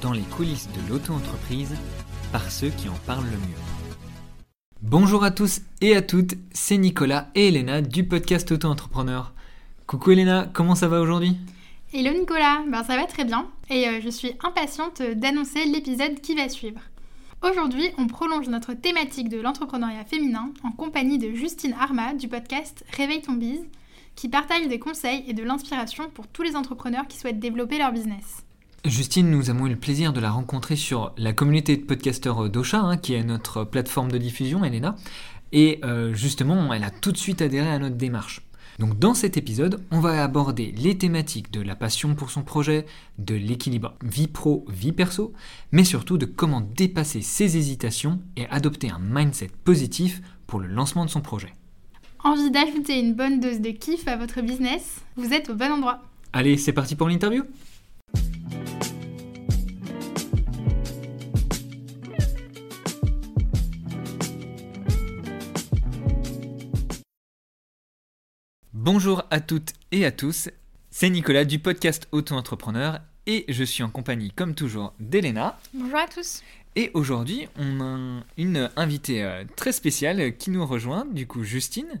dans les coulisses de l'auto-entreprise par ceux qui en parlent le mieux. Bonjour à tous et à toutes, c'est Nicolas et Elena du podcast Auto-entrepreneur. Coucou Elena, comment ça va aujourd'hui? Hello Nicolas, ben ça va très bien et euh, je suis impatiente d'annoncer l'épisode qui va suivre. Aujourd'hui, on prolonge notre thématique de l'entrepreneuriat féminin en compagnie de Justine Arma du podcast Réveille ton bise, qui partage des conseils et de l'inspiration pour tous les entrepreneurs qui souhaitent développer leur business. Justine, nous avons eu le plaisir de la rencontrer sur la communauté de podcasteurs d'Ocha, hein, qui est notre plateforme de diffusion, Elena. Et euh, justement, elle a tout de suite adhéré à notre démarche. Donc dans cet épisode, on va aborder les thématiques de la passion pour son projet, de l'équilibre vie pro, vie perso, mais surtout de comment dépasser ses hésitations et adopter un mindset positif pour le lancement de son projet. Envie d'ajouter une bonne dose de kiff à votre business? Vous êtes au bon endroit. Allez, c'est parti pour l'interview? Bonjour à toutes et à tous, c'est Nicolas du podcast Auto-entrepreneur et je suis en compagnie comme toujours d'Elena. Bonjour à tous. Et aujourd'hui, on a une invitée euh, très spéciale qui nous rejoint, du coup Justine.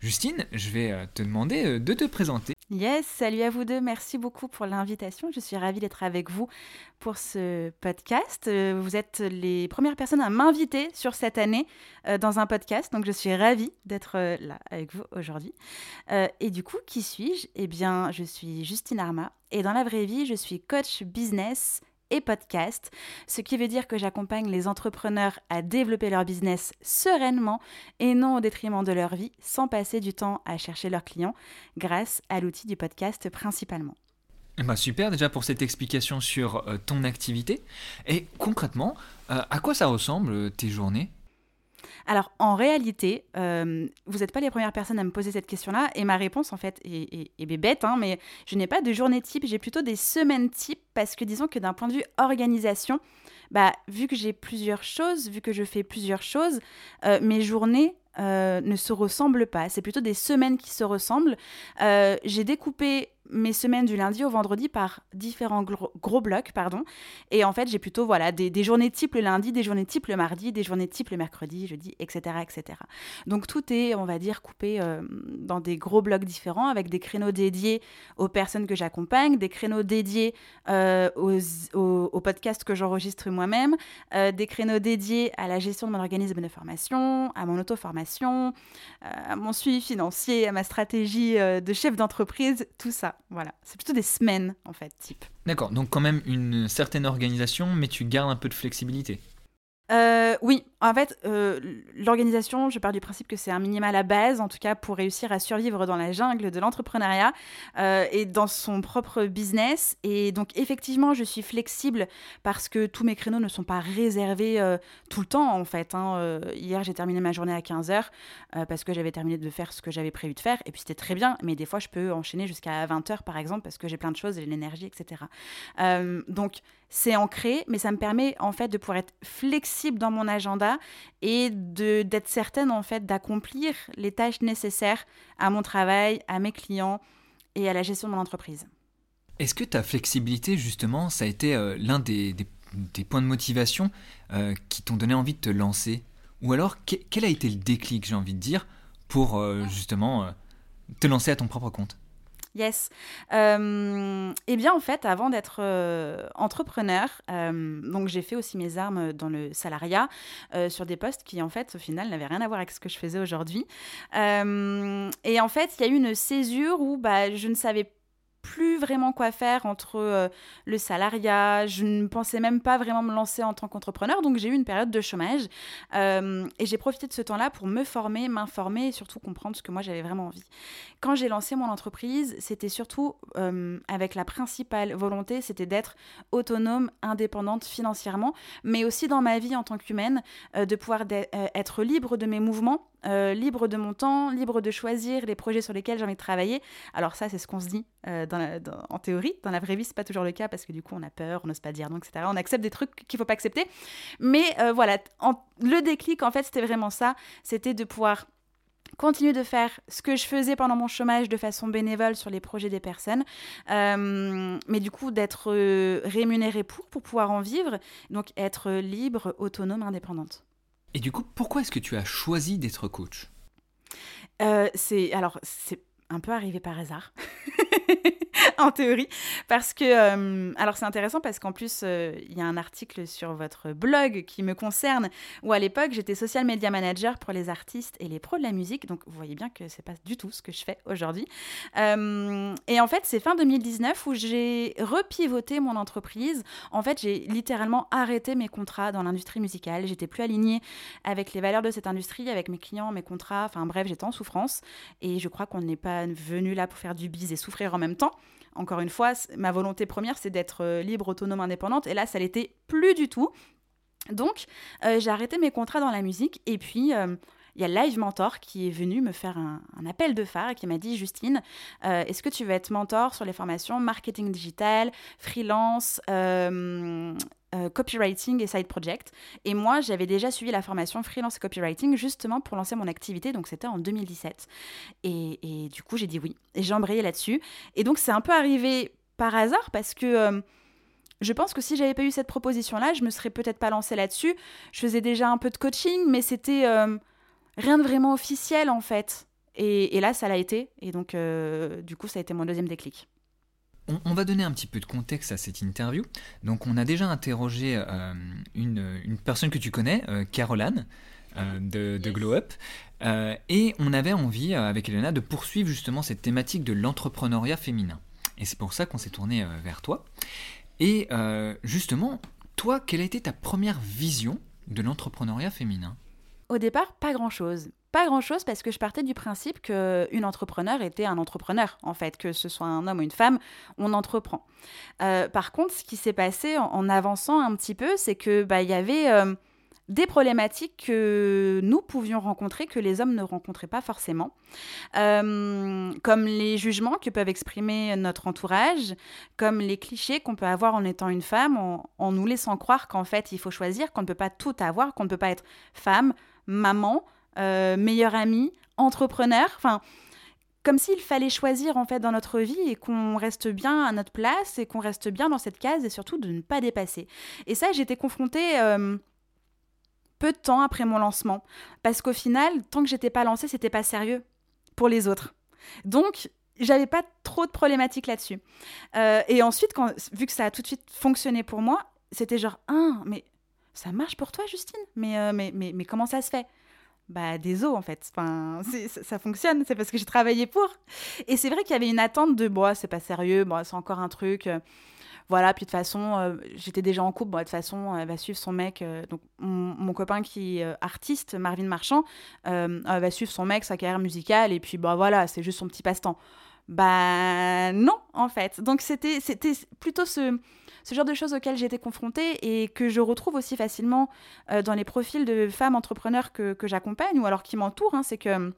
Justine, je vais euh, te demander euh, de te présenter. Yes, salut à vous deux, merci beaucoup pour l'invitation. Je suis ravie d'être avec vous pour ce podcast. Euh, vous êtes les premières personnes à m'inviter sur cette année dans un podcast, donc je suis ravie d'être là avec vous aujourd'hui. Et du coup, qui suis-je? Eh bien, je suis Justine Arma et dans la vraie vie, je suis coach business et podcast, ce qui veut dire que j'accompagne les entrepreneurs à développer leur business sereinement et non au détriment de leur vie, sans passer du temps à chercher leurs clients, grâce à l'outil du podcast principalement. Bah super déjà pour cette explication sur euh, ton activité. Et concrètement, euh, à quoi ça ressemble euh, tes journées? Alors, en réalité, euh, vous n'êtes pas les premières personnes à me poser cette question-là. Et ma réponse, en fait, est, bête, hein, mais je n'ai pas de journée type, j'ai plutôt des semaines type, parce que disons que d'un point de vue organisation, bah, vu que j'ai plusieurs choses, vu que je fais plusieurs choses, euh, mes journées euh, ne se ressemblent pas. C'est plutôt des semaines qui se ressemblent. j'ai découpé mes semaines du lundi au vendredi par différents gros, blocs, pardon. Et en fait, j'ai plutôt voilà des, journées type le lundi, des journées type le mardi, des journées type le mercredi, jeudi, etc., etc. Donc tout est, on va dire, coupé euh, dans des gros blocs différents avec des créneaux dédiés aux personnes que j'accompagne, des créneaux dédiés euh, aux, podcasts que j'enregistre moi-même, euh, des créneaux dédiés à la gestion de mon organisme de formation, à mon auto-formation, à mon suivi financier, à ma stratégie de chef d'entreprise, tout ça. Voilà, c'est plutôt des semaines en fait, type. D'accord, donc quand même une certaine organisation, mais tu gardes un peu de flexibilité. Euh, oui, en fait, euh, l'organisation, je pars du principe que c'est un minima à la base, en tout cas pour réussir à survivre dans la jungle de l'entrepreneuriat euh, et dans son propre business. Et donc, effectivement, je suis flexible parce que tous mes créneaux ne sont pas réservés tout le temps, en fait. Hein. hier, j'ai terminé ma journée à 15h parce que j'avais terminé de faire ce que j'avais prévu de faire. Et puis, c'était très bien, mais des fois, je peux enchaîner jusqu'à 20h, par exemple, parce que j'ai plein de choses, j'ai l'énergie, etc. donc, c'est ancré, mais ça me permet en fait de pouvoir être flexible dans mon agenda et d'être certaine en fait d'accomplir les tâches nécessaires à mon travail, à mes clients et à la gestion de mon entreprise. Est-ce que ta flexibilité justement, ça a été euh, l'un des, points de motivation euh, qui t'ont donné envie de te lancer? Ou alors quel a été le déclic, j'ai envie de dire, pour euh, justement te lancer à ton propre compte? Yes. Euh, eh bien, en fait, avant d'être euh, entrepreneur, euh, donc j'ai fait aussi mes armes dans le salariat sur des postes qui, en fait, au final, n'avaient rien à voir avec ce que je faisais aujourd'hui. et en fait, il y a eu une césure où bah, je ne savais plus vraiment quoi faire entre euh, le salariat. Je ne pensais même pas vraiment me lancer en tant qu'entrepreneur. Donc j'ai eu une période de chômage. Euh, et j'ai profité de ce temps-là pour me former, m'informer et surtout comprendre ce que moi j'avais vraiment envie. Quand j'ai lancé mon entreprise, c'était surtout euh, avec la principale volonté, c'était d'être autonome, indépendante financièrement, mais aussi dans ma vie en tant qu'humaine, de pouvoir être libre de mes mouvements libre de mon temps, libre de choisir les projets sur lesquels j'ai envie de travailler. Alors ça, c'est ce qu'on se dit euh, en théorie. Dans la vraie vie, c'est pas toujours le cas parce que du coup, on a peur, on n'ose pas dire non, etc. On accepte des trucs qu'il faut pas accepter. Mais euh, voilà, le déclic, en fait, c'était vraiment ça. C'était de pouvoir continuer de faire ce que je faisais pendant mon chômage de façon bénévole sur les projets des personnes, euh, mais du coup d'être rémunérée pour, pour pouvoir en vivre, donc être libre, autonome, indépendante. Et du coup, pourquoi est-ce que tu as choisi d'être coach? Euh, C'est alors c'est un peu arrivé par hasard. en théorie. Parce que, euh, alors c'est intéressant parce qu'en plus, euh, il y a un article sur votre blog qui me concerne, où à l'époque, j'étais social media manager pour les artistes et les pros de la musique. Donc, vous voyez bien que c'est pas du tout ce que je fais aujourd'hui. Euh, et en fait, c'est fin 2019 où j'ai repivoté mon entreprise. En fait, j'ai littéralement arrêté mes contrats dans l'industrie musicale. J'étais plus alignée avec les valeurs de cette industrie, avec mes clients, mes contrats. Enfin bref, j'étais en souffrance. Et je crois qu'on n'est pas venu là pour faire du bise et souffrir en même temps encore une fois, ma volonté première, c'est d'être euh, libre, autonome, indépendante. Et là, ça l'était plus du tout. Donc, euh, j'ai arrêté mes contrats dans la musique. Et puis, euh, il y a Live Mentor qui est venu me faire un, appel de phare et qui m'a dit Justine, est-ce que tu veux être mentor sur les formations marketing digital, freelance, euh, copywriting et side project. Et moi, j'avais déjà suivi la formation freelance copywriting justement pour lancer mon activité. Donc, c'était en 2017. Et, du coup, j'ai dit oui. Et j'ai embrayé là-dessus. Et donc, c'est un peu arrivé par hasard parce que. Euh, je pense que si j'avais pas eu cette proposition-là, je me serais peut-être pas lancée là-dessus. Je faisais déjà un peu de coaching, mais c'était euh, rien de vraiment officiel en fait. Et, là, ça l'a été. Et donc, du coup, ça a été mon deuxième déclic. On, va donner un petit peu de contexte à cette interview. Donc, on a déjà interrogé euh, une, personne que tu connais, euh, Caroline, euh, de, Glow Up. et on avait envie, avec Elena, de poursuivre justement cette thématique de l'entrepreneuriat féminin. Et c'est pour ça qu'on s'est tourné vers toi. Et justement, toi, quelle a été ta première vision de l'entrepreneuriat féminin? Au départ, pas grand-chose. Pas grand-chose parce que je partais du principe qu'une entrepreneur était un entrepreneur, en fait, que ce soit un homme ou une femme, on entreprend. Euh, par contre, ce qui s'est passé en, avançant un petit peu, c'est que bah, y avait euh, des problématiques que nous pouvions rencontrer que les hommes ne rencontraient pas forcément, euh, comme les jugements que peuvent exprimer notre entourage, comme les clichés qu'on peut avoir en étant une femme, en, en nous laissant croire qu'en fait il faut choisir, qu'on ne peut pas tout avoir, qu'on ne peut pas être femme, maman, euh, meilleur ami, entrepreneur. Enfin, comme s'il fallait choisir en fait dans notre vie et qu'on reste bien à notre place et qu'on reste bien dans cette case et surtout de ne pas dépasser. Et ça, j'étais confrontée euh, peu de temps après mon lancement parce qu'au final, tant que j'étais pas lancée, c'était pas sérieux pour les autres. Donc, j'avais pas trop de problématiques là-dessus. Euh, et ensuite, quand, vu que ça a tout de suite fonctionné pour moi, c'était genre, ah, mais ça marche pour toi, Justine? Mais, mais, mais, mais comment ça se fait? Bah, des os en fait. Enfin, ça fonctionne, c'est parce que j'ai travaillé pour. Et c'est vrai qu'il y avait une attente de, bon, c'est pas sérieux, bon, c'est encore un truc. Euh, voilà, puis de toute façon, euh, j'étais déjà en couple, bon, de toute façon, elle va suivre son mec. Euh, donc, mon, copain qui est artiste, Marvin Marchand, va suivre son mec, sa carrière musicale, et puis, bah voilà, c'est juste son petit passe-temps. Bah non, en fait. Donc, c'était plutôt ce ce genre de choses auxquelles été confrontée et que je retrouve aussi facilement euh, dans les profils de femmes entrepreneurs que, j'accompagne ou alors qui m'entourent, hein, c'est que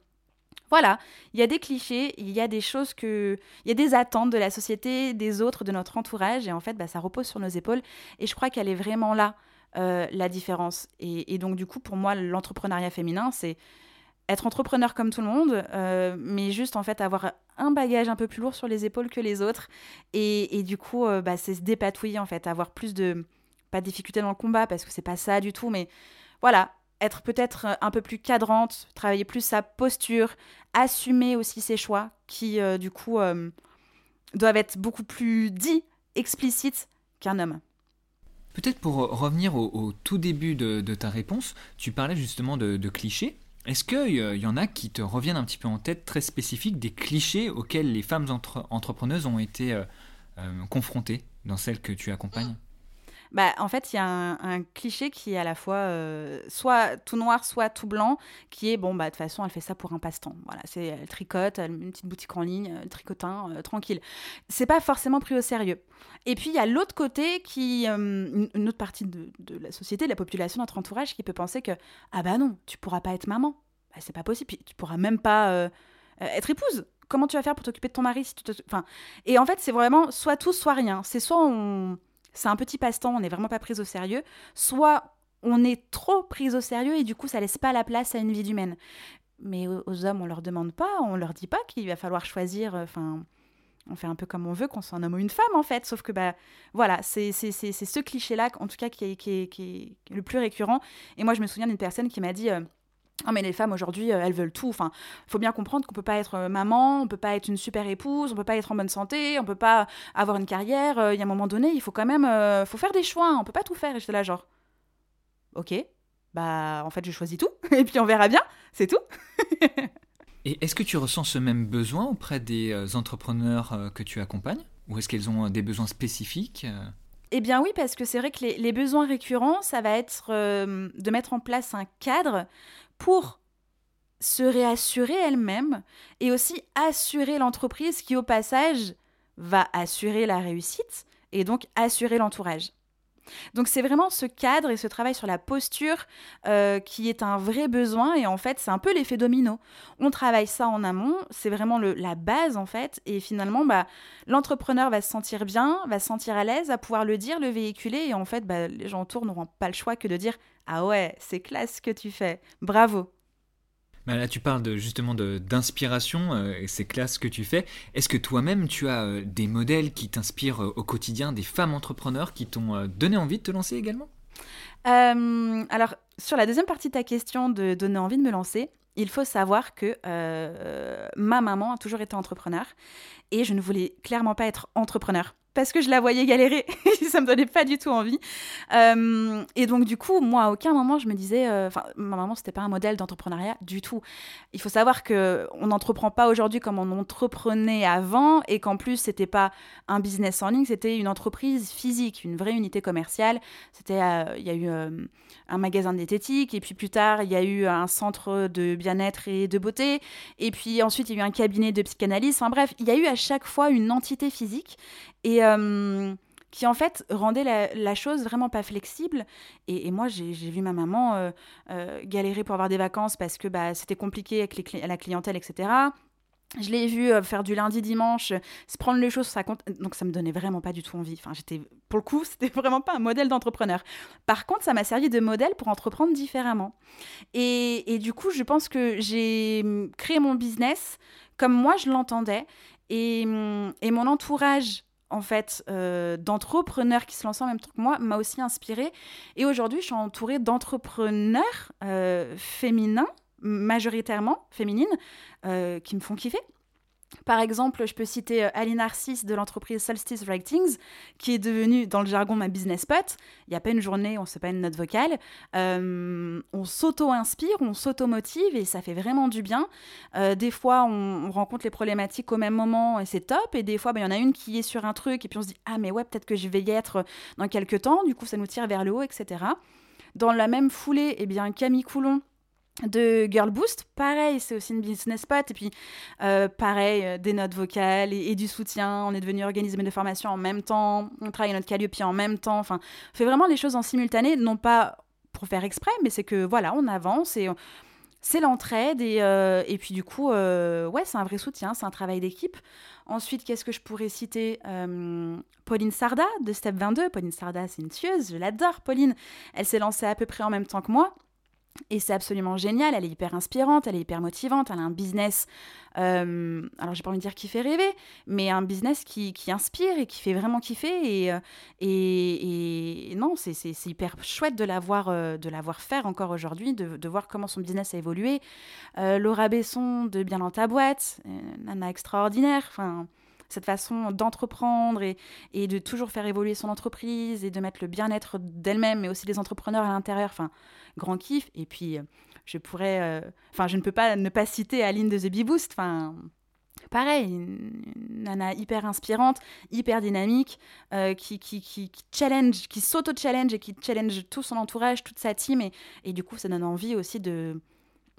voilà, il y a des clichés, il y a des choses que. Il y a des attentes de la société, des autres, de notre entourage, et en fait, bah, ça repose sur nos épaules. Et je crois qu'elle est vraiment là, euh, la différence. Et, et, donc, du coup, pour moi, l'entrepreneuriat féminin, c'est être entrepreneur comme tout le monde, euh, mais juste en fait avoir un bagage un peu plus lourd sur les épaules que les autres. Et, du coup, euh, bah, c'est se dépatouiller en fait, avoir plus de. Pas de difficultés dans le combat parce que c'est pas ça du tout, mais voilà, être peut-être un peu plus cadrante, travailler plus sa posture, assumer aussi ses choix qui, euh, du coup, doivent être beaucoup plus dits, explicites qu'un homme. Peut-être pour revenir au, tout début de, ta réponse, tu parlais justement de clichés. Est-ce qu'il y en a qui te reviennent un petit peu en tête, très spécifiques, des clichés auxquels les femmes entrepreneuses ont été euh, euh, confrontées dans celles que tu accompagnes? Bah, en fait, il y a un, cliché qui est à la fois euh, soit tout noir, soit tout blanc, qui est, bon, bah, de toute façon, elle fait ça pour un passe-temps. Voilà, c'est, elle tricote, elle une petite boutique en ligne, euh, tricotin, euh, tranquille. C'est pas forcément pris au sérieux. Et puis, il y a l'autre côté, qui, une, autre partie de, de, la société, de la population, notre entourage, qui peut penser que, ah bah non, tu pourras pas être maman. Bah, c'est pas possible. Puis, tu pourras même pas être épouse comment tu vas faire pour t'occuper de ton mari si tu te... enfin et en fait c'est vraiment soit tout soit rien c'est soit on c'est un petit passe-temps, on n'est vraiment pas pris au sérieux, soit on est trop pris au sérieux et du coup ça laisse pas la place à une vie humaine. mais aux hommes, on leur demande pas, on leur dit pas qu'il va falloir choisir. Enfin, on fait un peu comme on veut, qu'on soit un homme ou une femme en fait. Sauf que bah voilà, c'est ce cliché-là, en tout cas, qui est, qui, qui est, le plus récurrent. Et moi, je me souviens d'une personne qui m'a dit. Oh mais les femmes aujourd'hui, elles veulent tout. Enfin, faut bien comprendre qu'on peut pas être maman, on peut pas être une super épouse, on peut pas être en bonne santé, on peut pas avoir une carrière. Il y a un moment donné, il faut quand même, faut faire des choix. On peut pas tout faire. Et j'étais là genre, ok, bah en fait je choisis tout et puis on verra bien, c'est tout. et est-ce que tu ressens ce même besoin auprès des euh, entrepreneurs euh, que tu accompagnes? Ou est-ce qu'elles ont euh, des besoins spécifiques eh bien oui, parce que c'est vrai que les, besoins récurrents, ça va être de mettre en place un cadre pour se réassurer elle-même et aussi assurer l'entreprise qui au passage va assurer la réussite et donc assurer l'entourage. Donc c'est vraiment ce cadre et ce travail sur la posture euh, qui est un vrai besoin et en fait c'est un peu l'effet domino. On travaille ça en amont, c'est vraiment la base en fait et finalement bah, l'entrepreneur va se sentir bien, va se sentir à l'aise, à pouvoir le dire, le véhiculer et en fait bah, les gens autour n'auront pas le choix que de dire ah ouais c'est classe ce que tu fais, bravo. Bah, là, tu parles justement d'inspiration, euh, et c'est classe ce que tu fais. Est-ce que toi-même, tu as euh, des modèles qui t'inspirent euh, au quotidien, des femmes entrepreneurs qui t'ont donné envie de te lancer également? Alors, sur la deuxième partie de ta question de donner envie de me lancer, il faut savoir que ma maman a toujours été entrepreneur et je ne voulais clairement pas être entrepreneur parce que je la voyais galérer. ça me donnait pas du tout envie. Euh, et donc, du coup, moi, à aucun moment, je me disais. Euh, enfin, ma maman, c'était pas un modèle d'entrepreneuriat du tout. Il faut savoir qu'on n'entreprend pas aujourd'hui comme on entreprenait avant et qu'en plus, c'était pas un business en ligne, c'était une entreprise physique, une vraie unité commerciale. C'était. Euh, il y a eu un magasin diététique et puis plus tard, il y a eu un centre de bien-être et de beauté. Et puis ensuite, il y a eu un cabinet de psychanalyse. Enfin bref, il y a eu à chaque fois une entité physique. Et euh, qui en fait rendait la, chose vraiment pas flexible. Et, moi, j'ai vu ma maman euh, euh, galérer pour avoir des vacances parce que bah, c'était compliqué avec la clientèle, etc. Je l'ai vu faire du lundi dimanche, se prendre les choses sur sa compte. Donc ça me donnait vraiment pas du tout envie. Enfin, j'étais pour le coup, c'était vraiment pas un modèle d'entrepreneur. Par contre, ça m'a servi de modèle pour entreprendre différemment. Et, du coup, je pense que j'ai hum, créé mon business comme moi je l'entendais. Et, hum, et mon entourage en fait euh, d'entrepreneurs qui se lancent en même temps que moi m'a aussi inspirée. Et aujourd'hui, je suis entourée d'entrepreneurs euh, féminins, majoritairement féminines, euh, qui me font kiffer. Par exemple, je peux citer euh, Aline Narcisse de l'entreprise Solstice Writings, qui est devenue, dans le jargon, ma business pote. Il n'y a pas une journée, on ne sait pas une note vocale. Euh, on s'auto-inspire, on s'auto-motive et ça fait vraiment du bien. Euh, des fois, on, rencontre les problématiques au même moment et c'est top. Et des fois, ben, il y en a une qui est sur un truc et puis on se dit Ah, mais ouais, peut-être que je vais y être dans quelques temps. Du coup, ça nous tire vers le haut, etc. Dans la même foulée, eh bien, Camille Coulon, de Girl Boost. Pareil, c'est aussi une business spot. Et puis, euh, pareil, euh, des notes vocales et, du soutien. On est devenu organisme de formation en même temps. On travaille notre Calliope en même temps. Enfin, on fait vraiment les choses en simultané, non pas pour faire exprès, mais c'est que voilà, on avance et c'est l'entraide. Et, euh, et, puis, du coup, ouais, c'est un vrai soutien, c'est un travail d'équipe. Ensuite, qu'est-ce que je pourrais citer Pauline Sarda de Step 22. Pauline Sarda, c'est une tueuse, je l'adore, Pauline. Elle s'est lancée à peu près en même temps que moi. Et c'est absolument génial, elle est hyper inspirante, elle est hyper motivante, elle a un business, euh, alors j'ai pas envie de dire qui fait rêver, mais un business qui, qui inspire et qui fait vraiment kiffer. Et, euh, et, et non, c'est hyper chouette de la voir, euh, de la faire encore aujourd'hui, de, de, voir comment son business a évolué. Laura Besson de Bien dans ta boîte, nana extraordinaire, enfin cette façon d'entreprendre et, de toujours faire évoluer son entreprise et de mettre le bien-être d'elle-même, mais aussi des entrepreneurs à l'intérieur. Enfin, grand kiff. Et puis, euh, je pourrais. Euh, enfin, je ne peux pas ne pas citer Aline de The Bee Boost. Enfin. Pareil, une, nana hyper inspirante, hyper dynamique, euh, qui, challenge, qui s'auto-challenge et qui challenge tout son entourage, toute sa team. Et du coup, ça donne envie aussi de,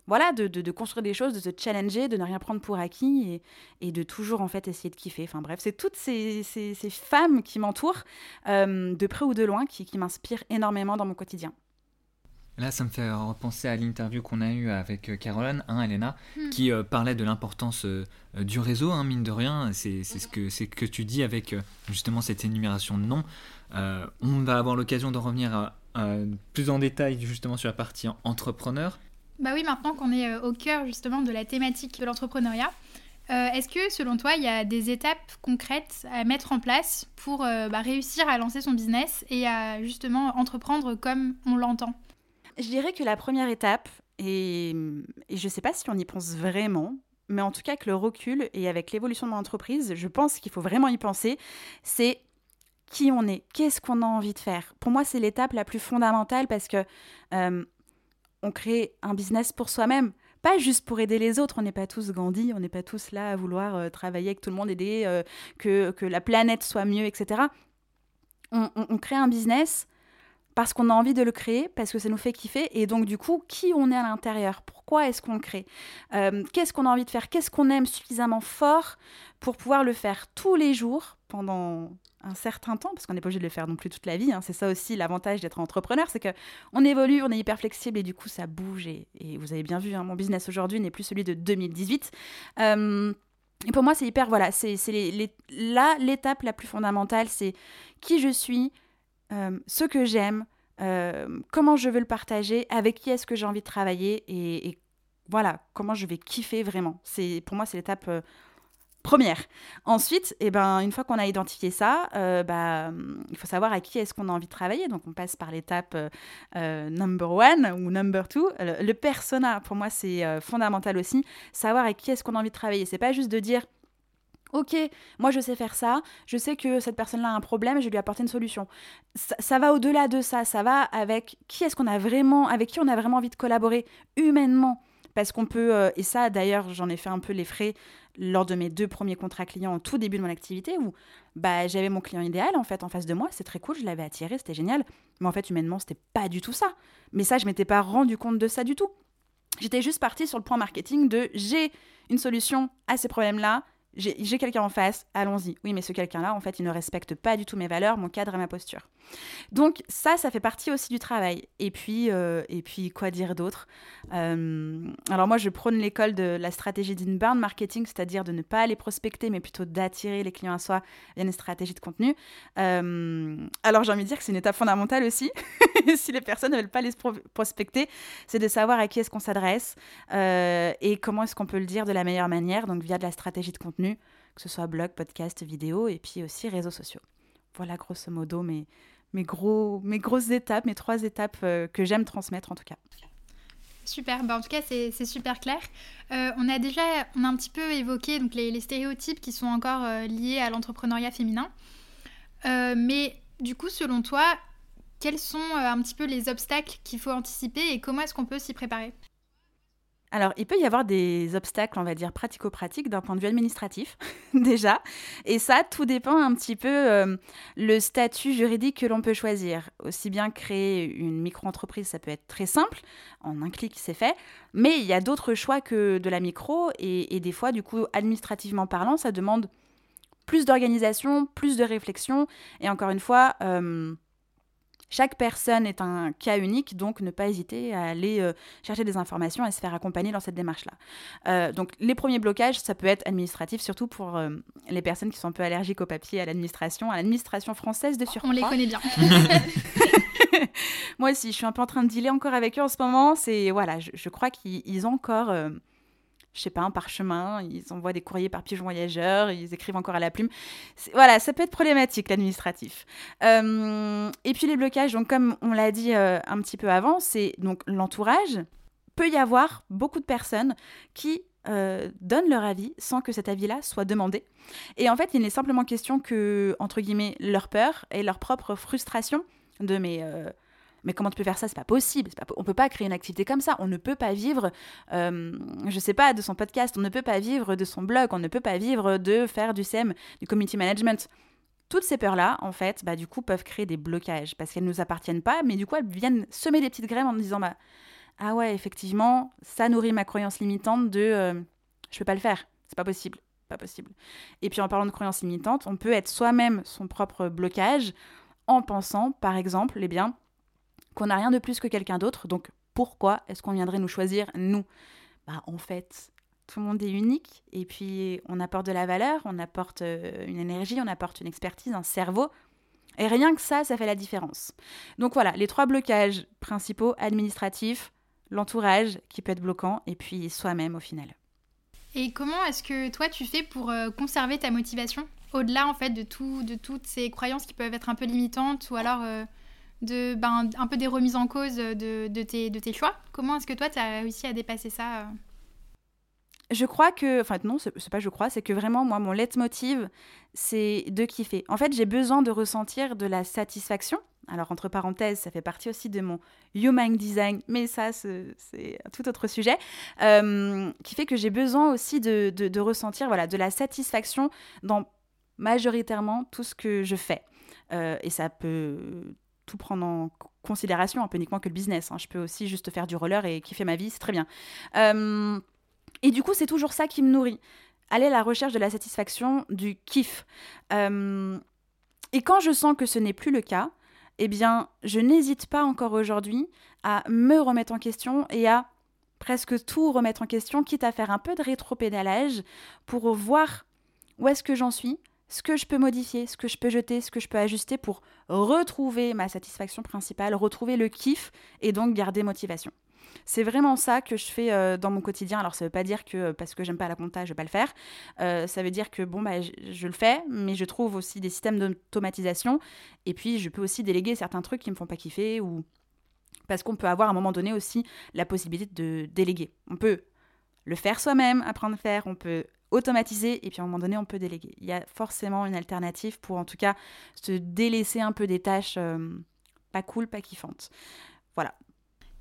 voilà, de, de, construire des choses, de se challenger, de ne rien prendre pour acquis et, et de toujours en fait essayer de kiffer. Enfin bref, c'est toutes ces, ces, ces, femmes qui m'entourent, de près ou de loin, qui, qui m'inspirent énormément dans mon quotidien. Là, ça me fait repenser à l'interview qu'on a eue avec euh, Caroline, hein, Elena, hmm. qui euh, parlait de l'importance euh, du réseau, hein, mine de rien. C'est ce que, ce que tu dis avec justement cette énumération de noms. on va avoir l'occasion de revenir plus en détail justement sur la partie entrepreneur. Bah oui, maintenant qu'on est au cœur justement de la thématique de l'entrepreneuriat, Est-ce que selon toi, il y a des étapes concrètes à mettre en place pour bah, réussir à lancer son business et à justement entreprendre comme on l'entend? Je dirais que la première étape, et, je ne sais pas si on y pense vraiment, mais en tout cas avec le recul et avec l'évolution de mon entreprise, je pense qu'il faut vraiment y penser, c'est qui on est, qu'est-ce qu'on a envie de faire. Pour moi, c'est l'étape la plus fondamentale parce que euh, on crée un business pour soi-même, pas juste pour aider les autres. On n'est pas tous Gandhi, on n'est pas tous là à vouloir euh, travailler avec tout le monde, aider, euh, que, que, la planète soit mieux, etc. on crée un business parce qu'on a envie de le créer, parce que ça nous fait kiffer, et donc du coup, qui on est à l'intérieur, pourquoi est-ce qu'on crée, euh, qu'est-ce qu'on a envie de faire, qu'est-ce qu'on aime suffisamment fort pour pouvoir le faire tous les jours pendant un certain temps, parce qu'on n'est pas obligé de le faire non plus toute la vie. Hein. C'est ça aussi l'avantage d'être entrepreneur, c'est que on évolue, on est hyper flexible et du coup ça bouge. Et, vous avez bien vu, hein, mon business aujourd'hui n'est plus celui de 2018. Euh, et pour moi, c'est hyper, voilà, c'est là l'étape la plus fondamentale, c'est qui je suis, euh, ce que j'aime, euh, comment je veux le partager, avec qui est-ce que j'ai envie de travailler et, voilà, comment je vais kiffer vraiment. C'est Pour moi, c'est l'étape première. Ensuite, eh ben, une fois qu'on a identifié ça, bah, il faut savoir à qui est-ce qu'on a envie de travailler. Donc, on passe par l'étape number one ou number two. Le, persona, pour moi, c'est fondamental aussi. Savoir à qui est-ce qu'on a envie de travailler. C'est pas juste de dire Ok, moi je sais faire ça, je sais que cette personne-là a un problème et je vais lui apporter une solution. Ça, va au-delà de ça, ça va avec qui est-ce qu'on a vraiment, avec qui on a vraiment envie de collaborer humainement. Parce qu'on peut, euh, et ça d'ailleurs j'en ai fait un peu les frais lors de mes deux premiers contrats clients au tout début de mon activité où bah, j'avais mon client idéal en fait en face de moi, c'est très cool, je l'avais attiré, c'était génial. Mais en fait humainement c'était pas du tout ça. Mais ça je m'étais pas rendu compte de ça du tout. J'étais juste partie sur le point marketing de j'ai une solution à ces problèmes-là, j'ai quelqu'un en face, allons-y. Oui, mais ce quelqu'un-là, en fait, il ne respecte pas du tout mes valeurs, mon cadre et ma posture. Donc ça, ça fait partie aussi du travail. Et puis, euh, et puis quoi dire d'autre? Euh, Alors moi, je prône l'école de la stratégie d'inbound marketing, c'est-à-dire de ne pas aller prospecter, mais plutôt d'attirer les clients à soi via une stratégie de contenu. Euh, alors j'ai envie de dire que c'est une étape fondamentale aussi. si les personnes ne veulent pas les prospecter, c'est de savoir à qui est-ce qu'on s'adresse et comment est-ce qu'on peut le dire de la meilleure manière, donc via de la stratégie de contenu que ce soit blog, podcast, vidéo et puis aussi réseaux sociaux. Voilà grosso modo mes, mes, gros, mes grosses étapes, mes trois étapes euh, que j'aime transmettre en tout cas. Super, bah en tout cas c'est super clair. Euh, on a déjà on a un petit peu évoqué donc, les, stéréotypes qui sont encore euh, liés à l'entrepreneuriat féminin. mais du coup, selon toi, quels sont un petit peu les obstacles qu'il faut anticiper et comment est-ce qu'on peut s'y préparer? Alors, il peut y avoir des obstacles, on va dire, pratico-pratiques d'un point de vue administratif, déjà. Et ça, tout dépend un petit peu euh, le statut juridique que l'on peut choisir. Aussi bien créer une micro-entreprise, ça peut être très simple, en un clic, c'est fait. Mais il y a d'autres choix que de la micro. Et, des fois, du coup, administrativement parlant, ça demande plus d'organisation, plus de réflexion. Et encore une fois... Euh, chaque personne est un cas unique, donc ne pas hésiter à aller euh, chercher des informations et se faire accompagner dans cette démarche-là. Euh, donc les premiers blocages, ça peut être administratif, surtout pour euh, les personnes qui sont un peu allergiques au papier, à l'administration, à l'administration française de surcroît. On les connaît bien. Moi aussi, je suis un peu en train de dealer encore avec eux en ce moment. C'est voilà, je, je crois qu'ils ont encore je sais pas, un parchemin, ils envoient des courriers par pigeon voyageur, ils écrivent encore à la plume. Voilà, ça peut être problématique, l'administratif. Euh, et puis les blocages, donc comme on l'a dit euh, un petit peu avant, c'est donc l'entourage. Peut y avoir beaucoup de personnes qui euh, donnent leur avis sans que cet avis-là soit demandé. Et en fait, il n'est simplement question que, entre guillemets, leur peur et leur propre frustration de mes mais comment tu peux faire ça? C'est pas possible. Pas, on peut pas créer une activité comme ça. On ne peut pas vivre, euh, je sais pas, de son podcast. On ne peut pas vivre de son blog. On ne peut pas vivre de faire du SEM, du community management. Toutes ces peurs-là, en fait, bah, du coup, peuvent créer des blocages parce qu'elles ne nous appartiennent pas, mais du coup, elles viennent semer des petites graines en disant bah, Ah ouais, effectivement, ça nourrit ma croyance limitante de euh, Je peux pas le faire, c'est pas possible, pas possible. Et puis en parlant de croyance limitante, on peut être soi-même son propre blocage en pensant, par exemple, eh bien, qu'on n'a rien de plus que quelqu'un d'autre. Donc pourquoi est-ce qu'on viendrait nous choisir, nous? Bah, En fait, tout le monde est unique et puis on apporte de la valeur, on apporte euh, une énergie, on apporte une expertise, un cerveau. Et rien que ça, ça fait la différence. Donc voilà, les trois blocages principaux administratifs, l'entourage qui peut être bloquant, et puis soi-même au final. Et comment est-ce que toi tu fais pour euh, conserver ta motivation? Au-delà en fait de tout, de toutes ces croyances qui peuvent être un peu limitantes ou alors euh, de ben, un peu des remises en cause de, tes, choix Comment est-ce que toi tu as réussi à dépasser ça euh je crois que, enfin non, c'est pas je crois, c'est que vraiment moi mon leitmotiv c'est de kiffer. En fait, j'ai besoin de ressentir de la satisfaction. Alors entre parenthèses, ça fait partie aussi de mon human design, mais ça c'est un tout autre sujet, euh, qui fait que j'ai besoin aussi de, de, ressentir voilà de la satisfaction dans majoritairement tout ce que je fais. Euh, et ça peut tout prendre en considération, un peu uniquement que le business. Hein. Je peux aussi juste faire du roller et kiffer ma vie, c'est très bien. Euh, et du coup, c'est toujours ça qui me nourrit. Aller à la recherche de la satisfaction, du kiff. Euh, et quand je sens que ce n'est plus le cas, eh bien, je n'hésite pas encore aujourd'hui à me remettre en question et à presque tout remettre en question, quitte à faire un peu de rétro-pédalage pour voir où est-ce que j'en suis, ce que je peux modifier, ce que je peux jeter, ce que je peux ajuster pour retrouver ma satisfaction principale, retrouver le kiff et donc garder motivation. C'est vraiment ça que je fais euh, dans mon quotidien. Alors, ça ne veut pas dire que euh, parce que j'aime pas la compta, je vais pas le faire. Euh, ça veut dire que bon, bah, je, le fais, mais je trouve aussi des systèmes d'automatisation. Et puis, je peux aussi déléguer certains trucs qui me font pas kiffer ou parce qu'on peut avoir à un moment donné aussi la possibilité de déléguer. On peut le faire soi-même, apprendre à faire, on peut automatiser et puis à un moment donné on peut déléguer. Il y a forcément une alternative pour en tout cas se délaisser un peu des tâches pas cool, pas kiffantes. Voilà,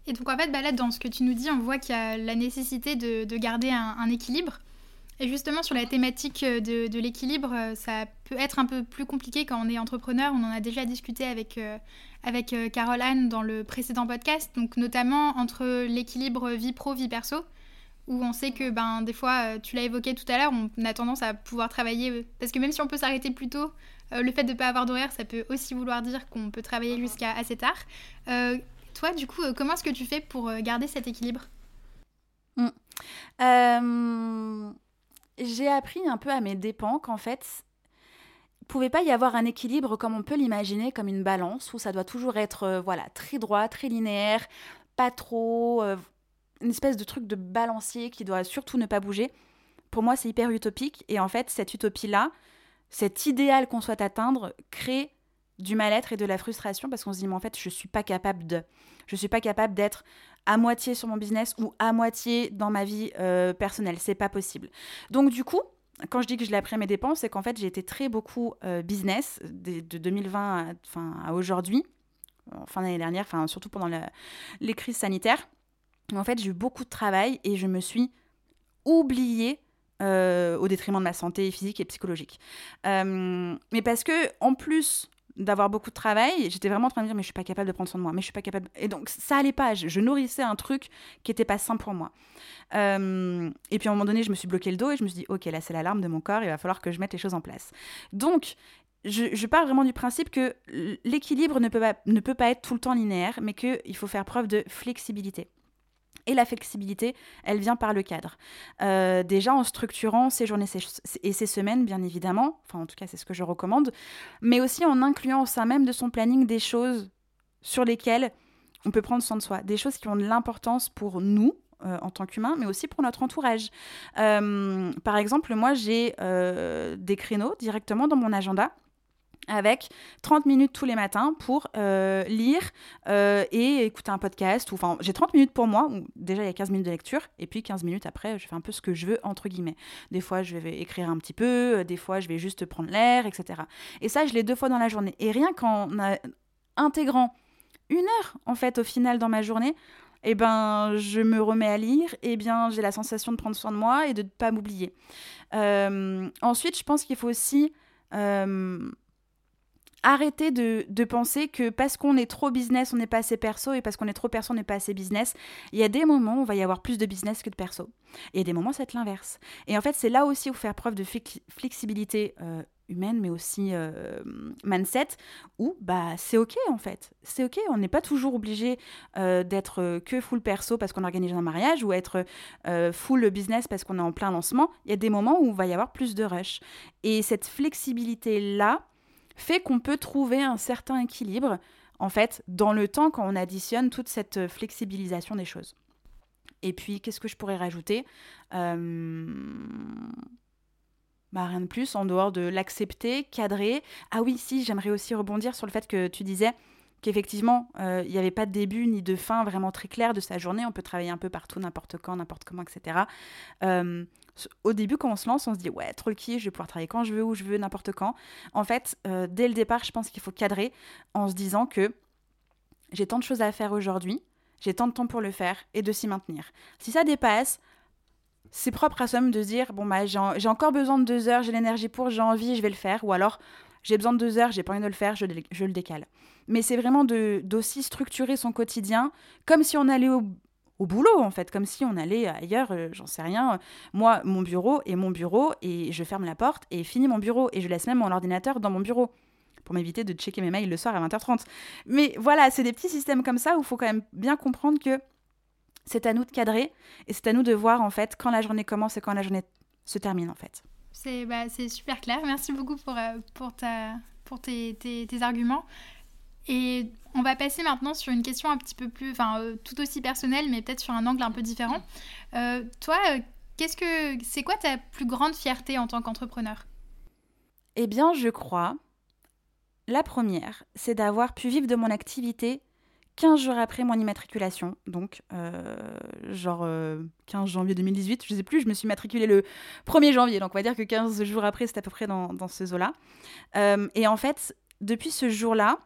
et donc en fait, bah là, dans ce que tu nous dis, on voit qu'il y a la nécessité de, garder un, équilibre. Et justement, sur la thématique de, l'équilibre, euh, ça peut être un peu plus compliqué quand on est entrepreneur. On en a déjà discuté avec, euh, avec euh, Carole Anne dans le précédent podcast, donc notamment entre l'équilibre vie pro, vie perso, où on sait que ben, des fois, tu l'as évoqué tout à l'heure, on a tendance à pouvoir travailler, parce que même si on peut s'arrêter plus tôt, le fait de ne pas avoir d'horaire, ça peut aussi vouloir dire qu'on peut travailler jusqu'à assez tard. Toi, du coup, euh, comment est-ce que tu fais pour euh, garder cet équilibre? Mm. euh, J'ai appris un peu à mes dépens qu'en fait, il pouvait pas y avoir un équilibre comme on peut l'imaginer, comme une balance, où ça doit toujours être voilà très droit, très linéaire, pas trop, une espèce de truc de balancier qui doit surtout ne pas bouger. Pour moi, c'est hyper utopique. Et en fait, cette utopie-là, cet idéal qu'on souhaite atteindre, crée du mal-être et de la frustration parce qu'on se dit mais en fait je suis pas capable de je suis pas capable d'être à moitié sur mon business ou à moitié dans ma vie euh, personnelle c'est pas possible donc du coup quand je dis que je l'ai appris à mes dépenses c'est qu'en fait j'ai été très beaucoup euh, business de, 2020 à, à aujourd'hui fin d'année dernière surtout pendant les crises sanitaires en fait j'ai eu beaucoup de travail et je me suis oubliée euh, au détriment de ma santé physique et psychologique. mais parce que, en plus d'avoir beaucoup de travail, j'étais vraiment en train de dire mais je suis pas capable de prendre soin de moi, mais je suis pas capable. Et donc ça allait pas. Je, nourrissais un truc qui était pas sain pour moi. Euh, et puis à un moment donné, je me suis bloqué le dos et je me suis dit ok là c'est l'alarme de mon corps, il va falloir que je mette les choses en place. Donc je, je pars vraiment du principe que l'équilibre ne ne peut pas être tout le temps linéaire, mais qu'il faut faire preuve de flexibilité. Et la flexibilité, elle vient par le cadre. Euh, déjà en structurant ses journées et ses semaines, bien évidemment, enfin en tout cas c'est ce que je recommande, mais aussi en incluant au sein même de son planning des choses sur lesquelles on peut prendre soin de soi, des choses qui ont de l'importance pour nous, euh, en tant qu'humain, mais aussi pour notre entourage. Euh, par exemple, moi, j'ai des créneaux directement dans mon agenda avec 30 minutes tous les matins pour euh, lire euh, et écouter un podcast. Enfin, j'ai 30 minutes pour moi. Déjà, il y a 15 minutes de lecture. Et puis, 15 minutes après, je fais un peu ce que je veux, entre guillemets. Des fois, je vais écrire un petit peu. Euh, des fois, je vais juste prendre l'air, etc. Et ça, je l'ai deux fois dans la journée. Et rien qu'en intégrant une heure, en fait, au final, dans ma journée, eh ben, je me remets à lire, et eh bien, j'ai la sensation de prendre soin de moi et de ne pas m'oublier. ensuite, je pense qu'il faut aussi arrêter de, penser que parce qu'on est trop business, on n'est pas assez perso, et parce qu'on est trop perso, on n'est pas assez business. Il y a des moments où on va y avoir plus de business que de perso. Et il y a des moments, c'est l'inverse. Et en fait, c'est là aussi où faire preuve de flexibilité euh, humaine, mais aussi euh, mindset, où bah, c'est OK en fait. C'est OK, on n'est pas toujours obligé euh, d'être que full perso parce qu'on organise un mariage ou être full business parce qu'on est en plein lancement. Il y a des moments où il va y avoir plus de rush. Et cette flexibilité-là, fait qu'on peut trouver un certain équilibre, en fait, dans le temps quand on additionne toute cette flexibilisation des choses. Et puis, qu'est-ce que je pourrais rajouter? Euh, bah, Rien de plus, en dehors de l'accepter, cadrer. Ah oui, si, j'aimerais aussi rebondir sur le fait que tu disais qu'effectivement, euh, il n'y avait pas de début ni de fin vraiment très clair de sa journée. On peut travailler un peu partout, n'importe quand, n'importe comment, etc. Euh, au début, quand on se lance, on se dit ouais, trop le kiff, je vais pouvoir travailler quand je veux, où je veux, n'importe quand. En fait, euh, dès le départ, je pense qu'il faut cadrer en se disant que j'ai tant de choses à faire aujourd'hui, j'ai tant de temps pour le faire et de s'y maintenir. Si ça dépasse, c'est propre à soi-même de se dire bon bah j'ai encore besoin de deux heures, j'ai l'énergie pour, j'ai envie, je vais le faire, ou alors j'ai besoin de deux heures, j'ai pas envie de le faire, je, je le décale. Mais c'est vraiment d'aussi structurer son quotidien comme si on allait au, au, boulot, en fait, comme si on allait ailleurs, euh, j'en sais rien. Moi, mon bureau est mon bureau et je ferme la porte et fini mon bureau et je laisse même mon ordinateur dans mon bureau pour m'éviter de checker mes mails le soir à 20h30. Mais voilà, c'est des petits systèmes comme ça où il faut quand même bien comprendre que c'est à nous de cadrer et c'est à nous de voir en fait quand la journée commence et quand la journée se termine en fait. C'est bah, super clair. Merci beaucoup pour, euh, pour, ta, pour tes, tes, arguments. Et on va passer maintenant sur une question un petit peu plus, enfin, euh, tout aussi personnelle, mais peut-être sur un angle un peu différent. Euh, toi, qu'est-ce que c'est quoi ta plus grande fierté en tant qu'entrepreneur? Eh bien, je crois, la première, c'est d'avoir pu vivre de mon activité 15 jours après mon immatriculation, donc euh, genre 15 euh, janvier 2018, je sais plus, je me suis matriculée le 1er janvier, donc on va dire que 15 jours après, c'est à peu près dans, ce zoo-là. Euh, et en fait, depuis ce jour-là,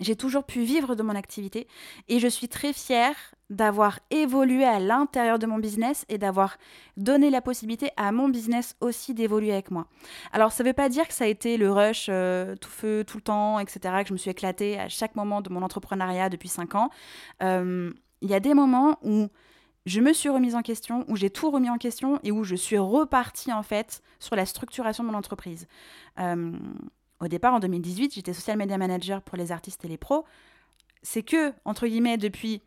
j'ai toujours pu vivre de mon activité et je suis très fière d'avoir évolué à l'intérieur de mon business et d'avoir donné la possibilité à mon business aussi d'évoluer avec moi. Alors ça ne veut pas dire que ça a été le rush euh, tout feu tout le temps, etc., que je me suis éclatée à chaque moment de mon entrepreneuriat depuis 5 ans. Euh, il y a des moments où je me suis remise en question, où j'ai tout remis en question et où je suis repartie en fait sur la structuration de mon entreprise. Euh, au départ, en 2018, j'étais social media manager pour les artistes et les pros. C'est que, entre guillemets, depuis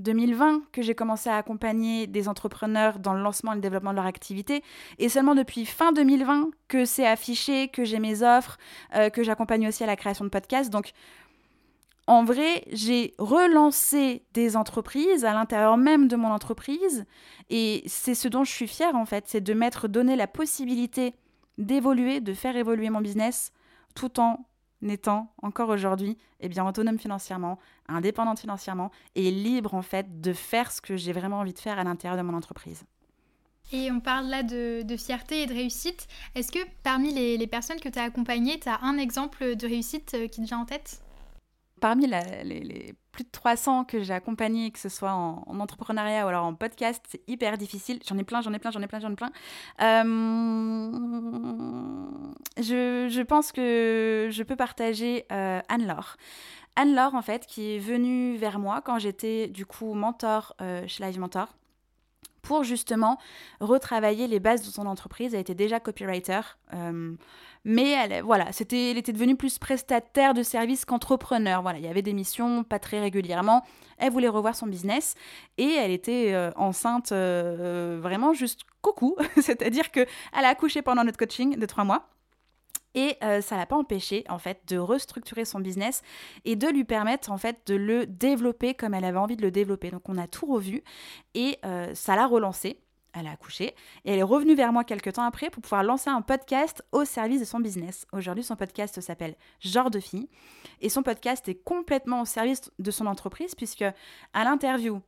2020 que j'ai commencé à accompagner des entrepreneurs dans le lancement et le développement de leur activité. Et seulement depuis fin 2020 que c'est affiché, que j'ai mes offres, euh, que j'accompagne aussi à la création de podcasts. Donc, en vrai, j'ai relancé des entreprises à l'intérieur même de mon entreprise. Et c'est ce dont je suis fière, en fait, c'est de m'être donné la possibilité d'évoluer, de faire évoluer mon business tout en étant encore aujourd'hui eh bien autonome financièrement, indépendante financièrement et libre en fait de faire ce que j'ai vraiment envie de faire à l'intérieur de mon entreprise. Et on parle là de, fierté et de réussite. Est-ce que parmi les, les personnes que tu as accompagnées, tu as un exemple de réussite euh, qui te vient en tête? Parmi les, plus de 300 que j'ai accompagnés, que ce soit en, entrepreneuriat ou alors en podcast, c'est hyper difficile. J'en ai plein, j'en ai plein, j'en ai plein, j'en ai plein. Euh, je, pense que je peux partager euh, Anne-Laure. Anne-Laure, en fait, qui est venue vers moi quand j'étais du coup mentor euh, chez Live Mentor pour justement retravailler les bases de son entreprise. Elle était déjà copywriter, euh, mais elle, voilà, c'était, elle était devenue plus prestataire de services qu'entrepreneur. Voilà, il y avait des missions pas très régulièrement. Elle voulait revoir son business et elle était euh, enceinte euh, vraiment juste coucou, c'est-à-dire que elle a accouché pendant notre coaching de trois mois. Et euh, ça l'a pas empêché en fait de restructurer son business et de lui permettre en fait de le développer comme elle avait envie de le développer. Donc on a tout revu et euh, ça l'a relancé. Elle a accouché et elle est revenue vers moi quelques temps après pour pouvoir lancer un podcast au service de son business. Aujourd'hui, son podcast s'appelle Genre de fille et son podcast est complètement au service de son entreprise puisque à l'interview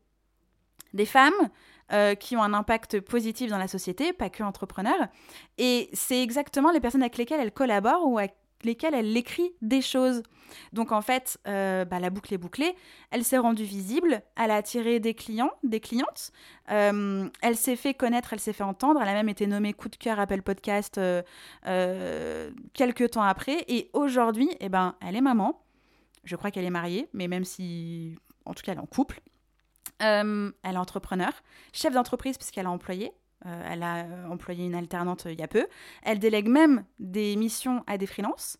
des femmes, euh, qui ont un impact positif dans la société, pas que entrepreneurs. Et c'est exactement les personnes avec lesquelles elle collabore ou avec lesquelles elle écrit des choses. Donc en fait, euh, bah, la boucle est bouclée. Elle s'est rendue visible, elle a attiré des clients, des clientes. Euh, elle s'est fait connaître, elle s'est fait entendre. Elle a même été nommée coup de cœur Apple Podcast quelques temps après. Et aujourd'hui, eh ben, elle est maman. Je crois qu'elle est mariée, mais même si, en tout cas, elle est en couple. Euh, elle est entrepreneur, chef d'entreprise puisqu'elle a employé. Euh, elle a euh, employé une alternante il y a peu. Elle délègue même des missions à des freelances.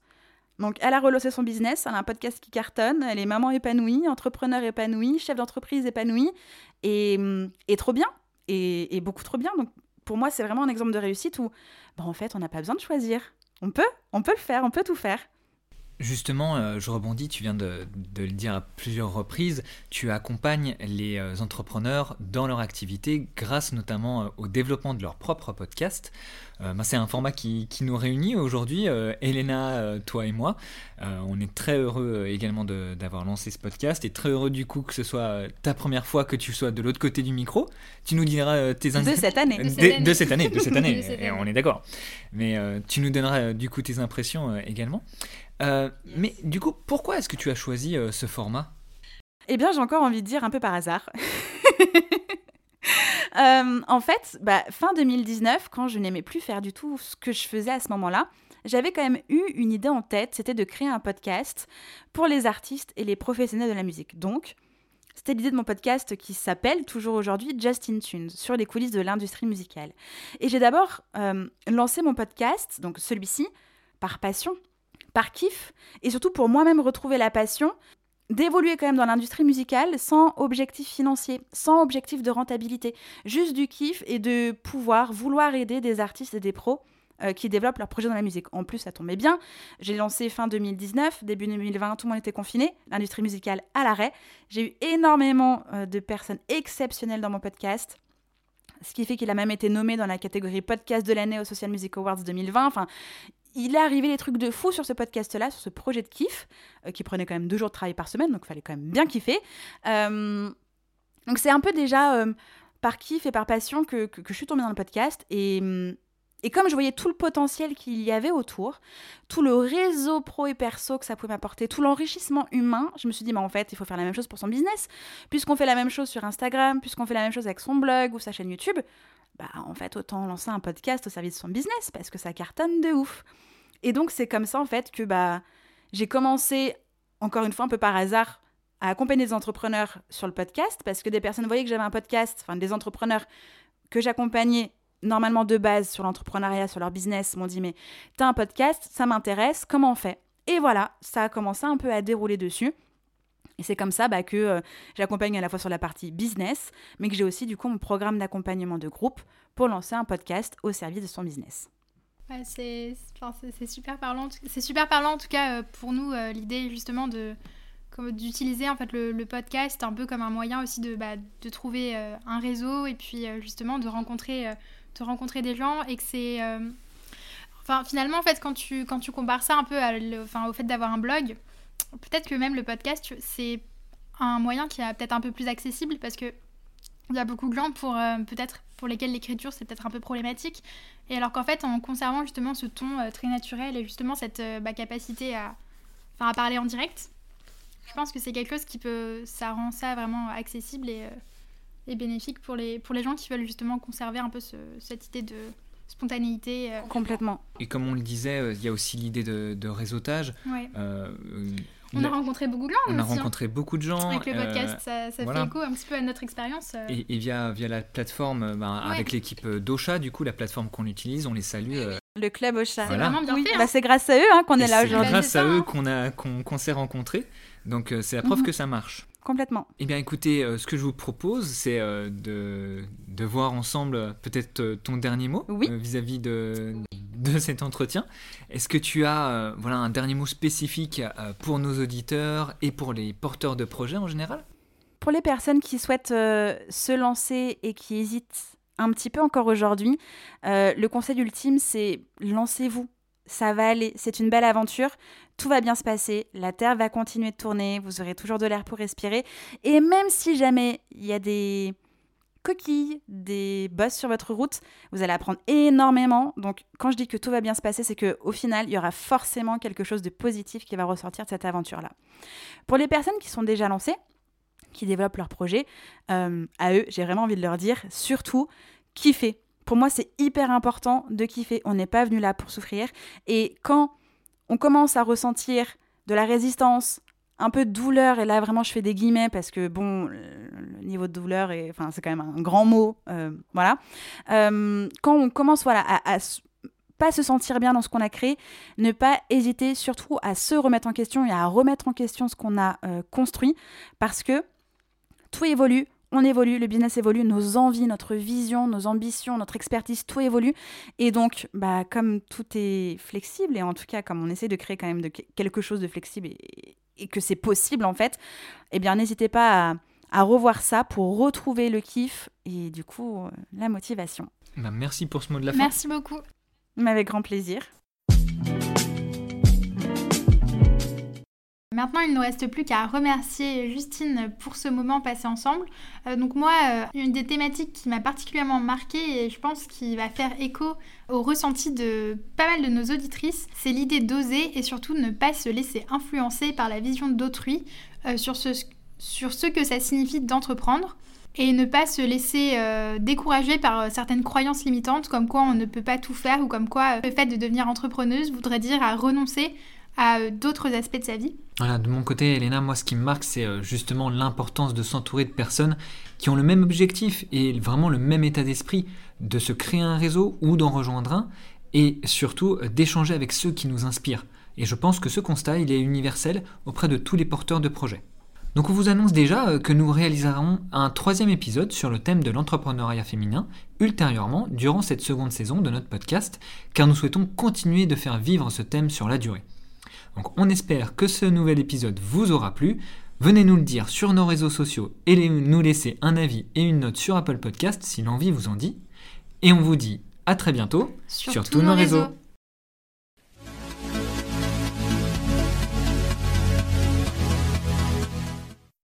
Donc, elle a relancé son business, elle a un podcast qui cartonne, elle est maman épanouie, entrepreneur épanouie, chef d'entreprise épanouie, et, et, trop bien, et, beaucoup trop bien. Donc, pour moi, c'est vraiment un exemple de réussite où, bah, en fait, on n'a pas besoin de choisir. On peut, on peut le faire, on peut tout faire. Justement, euh, je rebondis, tu viens de, le dire à plusieurs reprises, tu accompagnes les euh, entrepreneurs dans leur activité grâce notamment euh, au développement de leur propre podcast. Bah, c'est un format qui, nous réunit aujourd'hui, Elena, toi et moi. on est très heureux également d'avoir lancé ce podcast et très heureux du coup que ce soit ta première fois que tu sois de l'autre côté du micro. Tu nous diras tes impressions. De cette année. De, cette année, de cette année, on est d'accord. Mais tu nous donneras du coup tes impressions également. Euh, mais du coup, pourquoi est-ce que tu as choisi euh, ce format? Eh bien, j'ai encore envie de dire un peu par hasard. Euh, en fait, bah, fin 2019, quand je n'aimais plus faire du tout ce que je faisais à ce moment-là, j'avais quand même eu une idée en tête, c'était de créer un podcast pour les artistes et les professionnels de la musique. Donc, c'était l'idée de mon podcast qui s'appelle toujours aujourd'hui Justin Tunes, sur les coulisses de l'industrie musicale. Et j'ai d'abord lancé mon podcast, donc celui-ci, par passion, par kiff, et surtout pour moi-même retrouver la passion d'évoluer quand même dans l'industrie musicale sans objectif financier, sans objectif de rentabilité, juste du kiff et de pouvoir vouloir aider des artistes et des pros euh, qui développent leurs projets dans la musique. En plus, ça tombait bien. J'ai lancé fin 2019, début 2020, tout le monde était confiné, l'industrie musicale à l'arrêt. J'ai eu énormément euh, de personnes exceptionnelles dans mon podcast ce qui fait qu'il a même été nommé dans la catégorie podcast de l'année au Social Music Awards 2020. Enfin, il est arrivé des trucs de fou sur ce podcast-là, sur ce projet de kiff, euh, qui prenait quand même deux jours de travail par semaine, donc il fallait quand même bien kiffer. Euh, donc c'est un peu déjà euh, par kiff et par passion que, je suis tombée dans le podcast. Et, et comme je voyais tout le potentiel qu'il y avait autour, tout le réseau pro et perso que ça pouvait m'apporter, tout l'enrichissement humain, je me suis dit, mais en fait, il faut faire la même chose pour son business. Puisqu'on fait la même chose sur Instagram, puisqu'on fait la même chose avec son blog ou sa chaîne YouTube, bah en fait autant lancer un podcast au service de son business parce que ça cartonne de ouf. Et donc c'est comme ça en fait que bah j'ai commencé encore une fois un peu par hasard à accompagner des entrepreneurs sur le podcast parce que des personnes voyaient que j'avais un podcast, enfin des entrepreneurs que j'accompagnais normalement de base sur l'entrepreneuriat, sur leur business, m'ont dit mais t'as un podcast, ça m'intéresse, comment on fait? Et voilà, ça a commencé un peu à dérouler dessus. Et c'est comme ça bah, que euh, j'accompagne à la fois sur la partie business, mais que j'ai aussi du coup mon programme d'accompagnement de groupe pour lancer un podcast au service de son business. c'est super parlant. C'est super parlant en tout cas euh, pour nous euh, l'idée justement de d'utiliser en fait le, podcast un peu comme un moyen aussi de, bah, de trouver un réseau et puis justement de rencontrer, de rencontrer des gens et que c'est finalement en fait quand tu quand tu compares ça un peu au fait d'avoir un blog peut-être que même le podcast, c'est un moyen qui est peut-être un peu plus accessible parce que il y a beaucoup de gens pour euh, peut-être pour lesquels l'écriture c'est peut-être un peu problématique. Et alors qu'en fait en conservant justement ce ton euh, très naturel et justement cette euh, bah, capacité à, à parler en direct je pense que c'est quelque chose qui peut ça rend ça vraiment accessible et, et, bénéfique pour les pour les gens qui veulent justement conserver un peu cette idée de spontanéité. Complètement. Et comme on le disait, il y a aussi l'idée de, de, réseautage. Ouais. On a rencontré beaucoup de gens. On a hein. rencontré beaucoup de gens. Avec le podcast, ça, fait écho un petit peu à notre expérience. Euh. Et, via, via la plateforme, ben, avec l'équipe d'Ocha, du coup, la plateforme qu'on utilise, on les salue. Euh. Le club Ocha. C'est vraiment bien fait. Bah, hein. c'est grâce à eux hein, qu'on est là aujourd'hui. C'est grâce à eux qu'on s'est rencontrés. Donc euh, c'est la preuve mhm. que ça marche. Complètement. Eh bien écoutez, ce que je vous propose, c'est de, de voir ensemble peut-être ton dernier mot vis-à-vis de, de cet entretien. Est-ce que tu as euh, voilà, un dernier mot spécifique euh, pour nos auditeurs et pour les porteurs de projets en général? Pour les personnes qui souhaitent euh, se lancer et qui hésitent un petit peu encore aujourd'hui, le conseil ultime, c'est lancez-vous. Ça va aller, c'est une belle aventure, tout va bien se passer, la Terre va continuer de tourner, vous aurez toujours de l'air pour respirer. Et même si jamais il y a des coquilles, des bosses sur votre route. Vous allez apprendre énormément. Donc, quand je dis que tout va bien se passer, c'est qu'au final, il y aura forcément quelque chose de positif qui va ressortir de cette aventure-là. Pour les personnes qui sont déjà lancées, qui développent leur projet, euh, à eux, j'ai vraiment envie de leur dire, surtout, kiffez. Pour moi, c'est hyper important de kiffer. On n'est pas venu là pour souffrir. Et quand on commence à ressentir de la résistance, un peu de douleur, et là vraiment je fais des guillemets parce que bon, le niveau de douleur, est, enfin, c'est quand même un grand mot, euh, voilà. Euh, quand on commence voilà, à, à, pas se sentir bien dans ce qu'on a créé, ne pas hésiter surtout à se remettre en question et à remettre en question ce qu'on a euh, construit parce que tout évolue, on évolue, le business évolue, nos envies, notre vision, nos ambitions, notre expertise, tout évolue. Et donc, bah, comme tout est flexible, et en tout cas, comme on essaie de créer quand même de quelque chose de flexible et, et que c'est possible en fait, eh bien, n'hésitez pas à à revoir ça pour retrouver le kiff et du coup euh, la motivation. Bah, merci pour ce mot de la fin. Merci beaucoup. Mais avec grand plaisir. Maintenant, il ne nous reste plus qu'à remercier Justine pour ce moment passé ensemble. Euh, donc moi, euh, une des thématiques qui m'a particulièrement marquée et je pense qui va faire écho au ressenti de pas mal de nos auditrices, c'est l'idée d'oser et surtout ne pas se laisser influencer par la vision d'autrui sur ce sur ce que ça signifie d'entreprendre et ne pas se laisser euh, décourager par euh, certaines croyances limitantes comme quoi on ne peut pas tout faire ou comme quoi euh, le fait de devenir entrepreneuse voudrait dire à renoncer à d'autres aspects de sa vie. Voilà, de mon côté, Elena, moi ce qui me marque, c'est justement l'importance de s'entourer de personnes qui ont le même objectif et vraiment le même état d'esprit, de se créer un réseau ou d'en rejoindre un, et surtout d'échanger avec ceux qui nous inspirent. Et je pense que ce constat, il est universel auprès de tous les porteurs de projets. Donc on vous annonce déjà euh, que nous réaliserons un troisième épisode sur le thème de l'entrepreneuriat féminin ultérieurement durant cette seconde saison de notre podcast, car nous souhaitons continuer de faire vivre ce thème sur la durée. Donc on espère que ce nouvel épisode vous aura plu. Venez nous le dire sur nos réseaux sociaux et nous laisser un avis et une note sur Apple Podcast si l'envie vous en dit. Et on vous dit à très bientôt sur, tous nos réseaux.